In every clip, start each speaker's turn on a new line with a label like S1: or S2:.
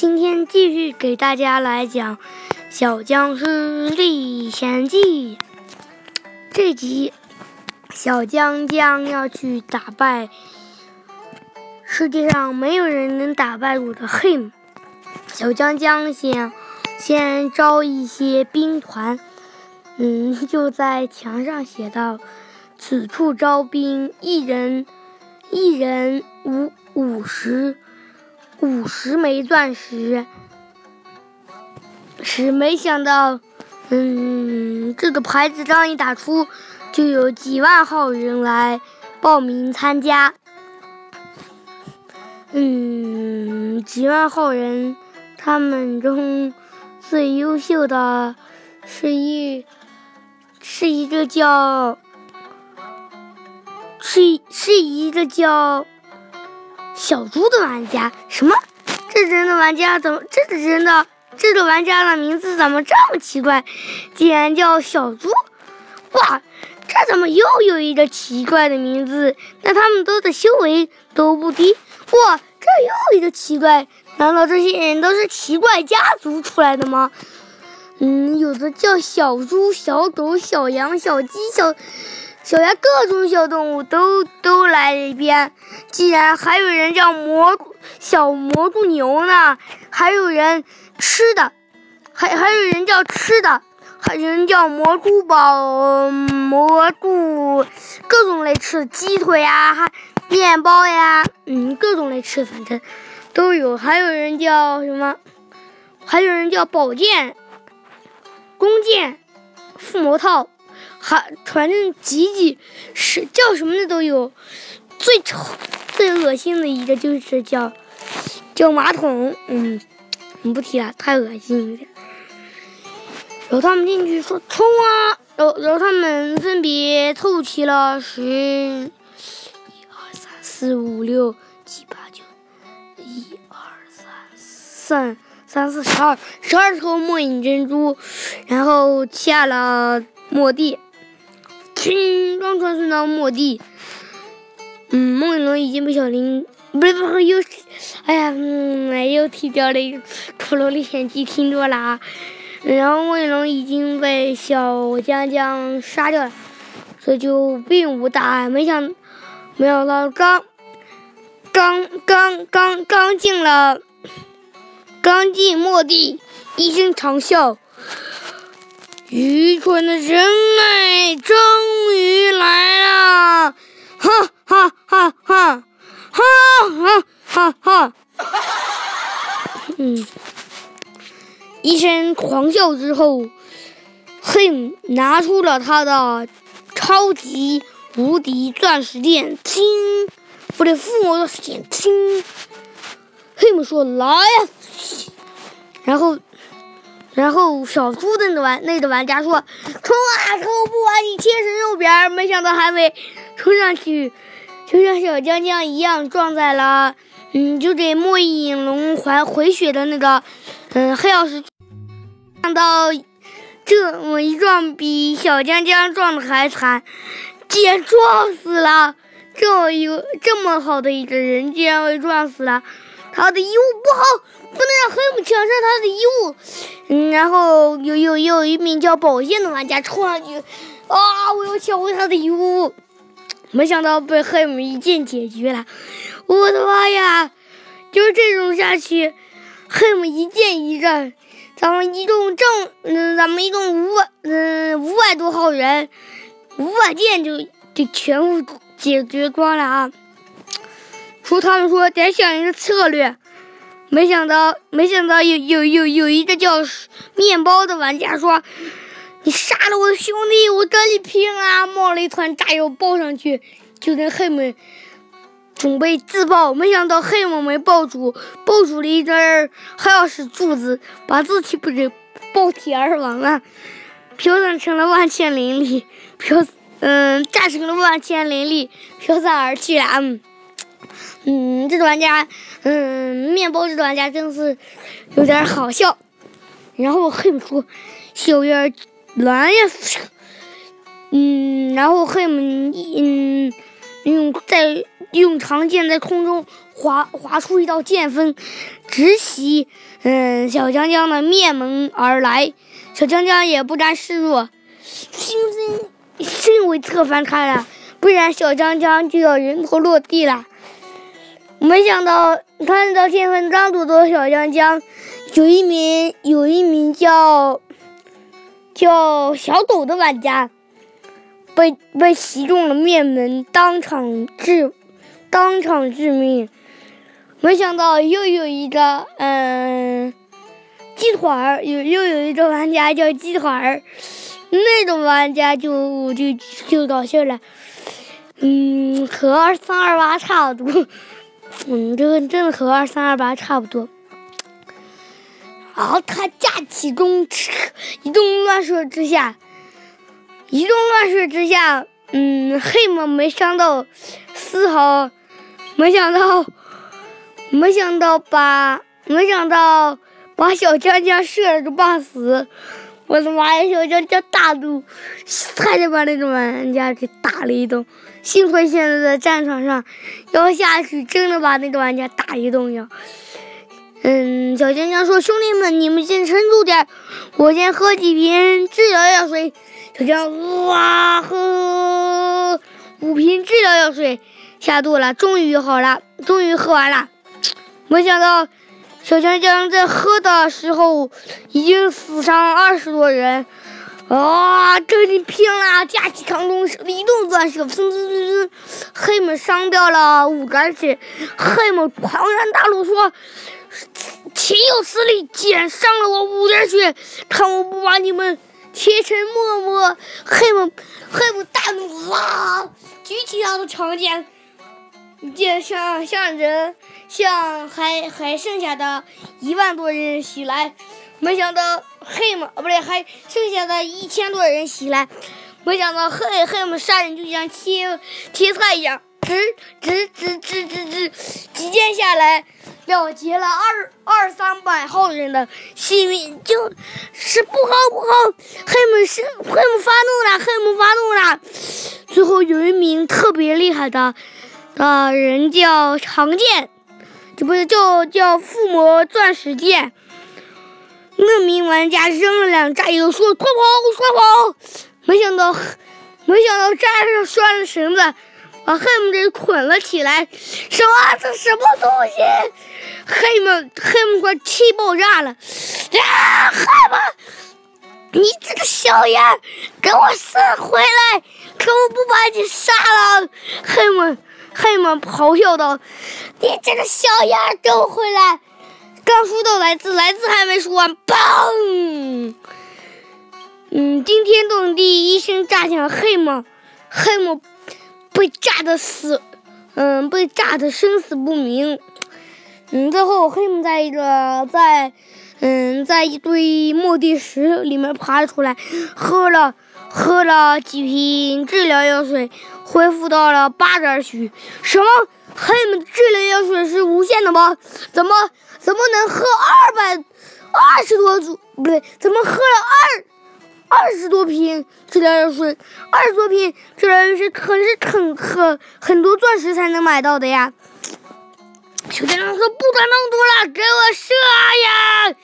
S1: 今天继续给大家来讲《小僵尸历险记》这集，小江江要去打败世界上没有人能打败我的 him。小江江先先招一些兵团，嗯，就在墙上写道：“此处招兵，一人一人五五十。”五十枚钻石，是没想到，嗯，这个牌子刚一打出，就有几万号人来报名参加。嗯，几万号人，他们中最优秀的是一是一个叫是是一个叫。小猪的玩家什么？这人的玩家怎么？这个人的这个玩家的名字怎么这么奇怪？竟然叫小猪！哇，这怎么又有一个奇怪的名字？那他们都的修为都不低。哇，这又一个奇怪，难道这些人都是奇怪家族出来的吗？嗯，有的叫小猪、小狗、小羊、小鸡、小。小鸭各种小动物都都来了一遍，竟然还有人叫蘑菇小蘑菇牛呢，还有人吃的，还还有人叫吃的，还有人叫蘑菇堡蘑菇，各种类吃鸡腿呀，还面包呀，嗯，各种类吃反正都有，还有人叫什么？还有人叫宝剑、弓箭、附魔套。还反正挤挤是叫什么的都有，最丑、最恶心的一个就是叫叫马桶，嗯，不提了，太恶心了。然后他们进去说冲啊，然后然后他们分别凑齐了十一二三四五六七八九，一二三三三四十二十二头末影珍珠，然后下了末地。轻装传送到末地，嗯，梦影龙已经被小林不是不是又，哎呀，嗯，又踢掉了《骷髅历险记》，听多了啊。然后梦影龙已经被小江江杀掉了，所以就并无大碍。没想没想到刚刚刚刚刚进了，刚进末地，一声长啸。愚蠢的人类终于来了！哈哈哈哈哈哈哈！嗯，一声狂笑之后，，him，拿出了他的超级无敌钻石剑，听，不对，父母的剑，听，嘿姆说来呀，然后。然后小猪的那玩那个玩家说：“冲啊，冲不完你贴身肉饼没想到还没冲上去，就像小江江一样撞在了，嗯，就给末影龙还回血的那个，嗯，黑曜石。看到这么一撞，比小江江撞的还惨，竟然撞死了！这么一个这么好的一个人，竟然被撞死了。”他的衣物不好，不能让抢上他的衣物。嗯，然后有有有一名叫宝剑的玩家冲上去，啊！我要抢回他的衣物，没想到被黑姆一剑解决了。我的妈呀！就是这种下去，黑姆一剑一战，咱们一共正，嗯，咱们一共五百，嗯，五百多号人，五百剑就就全部解决光了啊！说他们说得想一个策略，没想到没想到有有有有一个叫面包的玩家说：“你杀了我的兄弟，我跟你拼啊！”冒了一团炸药爆上去，就跟黑姆准备自爆。没想到黑姆没爆住，爆住了一根黑曜石柱子，把自己不给爆体而亡了，飘散成了万千灵力，飘嗯炸成了万千灵力，飘散而去了。嗯，嗯这个玩家，嗯，面包这个玩家真是有点好笑。然后黑姆说：“小月来呀！”嗯，然后黑姆，嗯，用在用长剑在空中划划出一道剑锋，直袭嗯小江江的面门而来。小江江也不甘示弱，心生身为侧翻开了，不然小江江就要人头落地了。没想到看到剑锋刚躲到小江江，有一名有一名叫叫小抖的玩家。被被袭中了面门，当场致当场致命。没想到又有一个嗯鸡腿儿，又又有一个玩家叫鸡腿儿，那种玩家就就就搞笑了。嗯，和二三二八差不多。嗯，这个真的和二三二八差不多。然后他架起弓，一动乱射之下。一动乱射之下，嗯，黑姆没伤到丝毫，没想到，没想到把，没想到把小江江射了个半死。我的妈呀，小江江大怒，差点把那个玩家给打了一顿。幸亏现在在战场上，要下去真的把那个玩家打一顿呀。嗯，小江江说：“兄弟们，你们先撑住点，我先喝几瓶治疗药水。”小江哇喝五瓶治疗药水下肚了，终于好了，终于喝完了。没想到小江江在喝的时候已经死伤二十多人，啊，跟你拼了！架起长弓，一动乱射，砰砰砰砰，黑们伤掉了五个人，黑们庞然大怒说：“岂有此理！竟然伤了我五点血，看我不把你们！”切成沫沫，黑姆黑姆大怒，哇！举起他的长剑，剑向向人向还还剩下的一万多人袭来。没想到黑姆哦不对，还剩下的一千多人袭来。没想到黑黑姆杀人就像切切菜一样，直直直直直直几剑下来。了结了二二三百号人的性命，就是不好不好，黑姆是黑姆发怒了，黑姆发怒了。最后有一名特别厉害的的人叫长剑，就不是叫叫附魔钻石剑。那名玩家扔了两炸药，说快跑快跑！没想到没想到炸上拴了绳子。把黑姆给捆了起来，什么？这什么东西？黑姆黑姆快气爆炸了！啊，黑姆，你这个小样，给我死回来！可我不把你杀了！黑姆黑姆咆哮道：“你这个小样，给我回来！”刚说到来自，来自还没说完，砰！嗯，惊天动地一声炸响，黑姆黑姆。被炸的死，嗯，被炸的生死不明。嗯，最后黑姆在一个在，嗯，在一堆墓地石里面爬出来，喝了喝了几瓶治疗药水，恢复到了八点许。什么？黑姆治疗药水是无限的吗？怎么怎么能喝二百二十多组？不对，怎么喝了二？二十多瓶治疗药水，二十多瓶治疗药水可是很很很多钻石才能买到的呀！小天狼说：“不管那么多了，给我射呀！”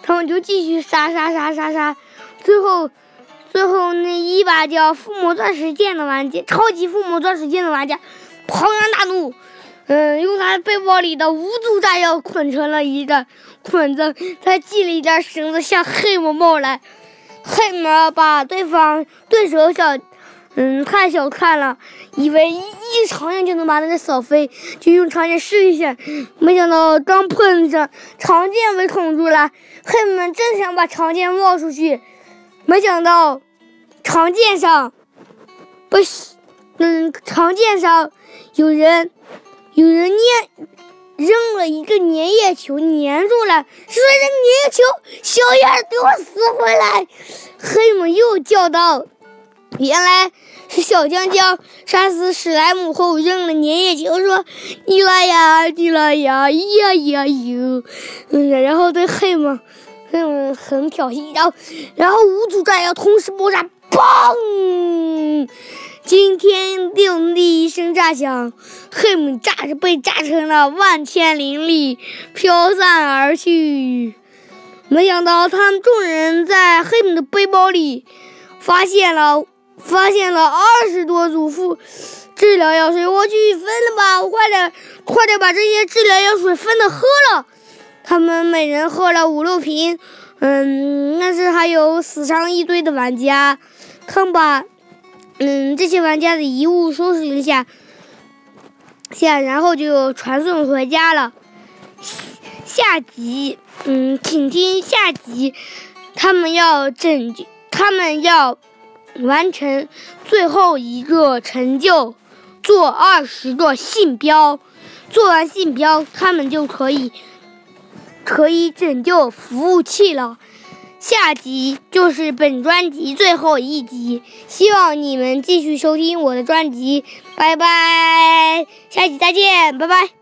S1: 他们就继续杀杀杀杀杀，最后最后那一把叫附魔钻石剑的玩家，超级附魔钻石剑的玩家庞然大怒，嗯，用他背包里的无组炸药捆成了一个捆子，他系了一根绳子向黑魔冒来。黑魔把对方对手小，嗯，太小看了，以为一长剑就能把他给扫飞，就用长剑试一下。没想到刚碰上长剑被捅住了，黑魔正想把长剑冒出去，没想到长剑上不是，嗯，长剑上有人，有人捏。扔了一个粘液球，粘住了。说扔粘液球，小样给我死回来！黑姆又叫道：“原来是小江江杀死史莱姆后扔了粘液球，说你来呀，你来呀，咿呀咿呀哟！嗯，然后对黑姆，黑姆很挑衅，然后，然后五组炸药同时爆炸，嘣！惊天动地一声炸响，黑姆炸被炸成了万千灵粒，飘散而去。没想到他们众人在黑姆的背包里发现了发现了二十多组副治疗药水。我去分了吧，我快点快点把这些治疗药水分的喝了。他们每人喝了五六瓶。嗯，但是还有死伤一堆的玩家，看吧嗯这些玩家的遗物收拾一下下，然后就传送回家了。下集，嗯，请听下集，他们要拯救，他们要完成最后一个成就，做二十个信标，做完信标，他们就可以。可以拯救服务器了。下集就是本专辑最后一集，希望你们继续收听我的专辑。拜拜，下集再见，拜拜。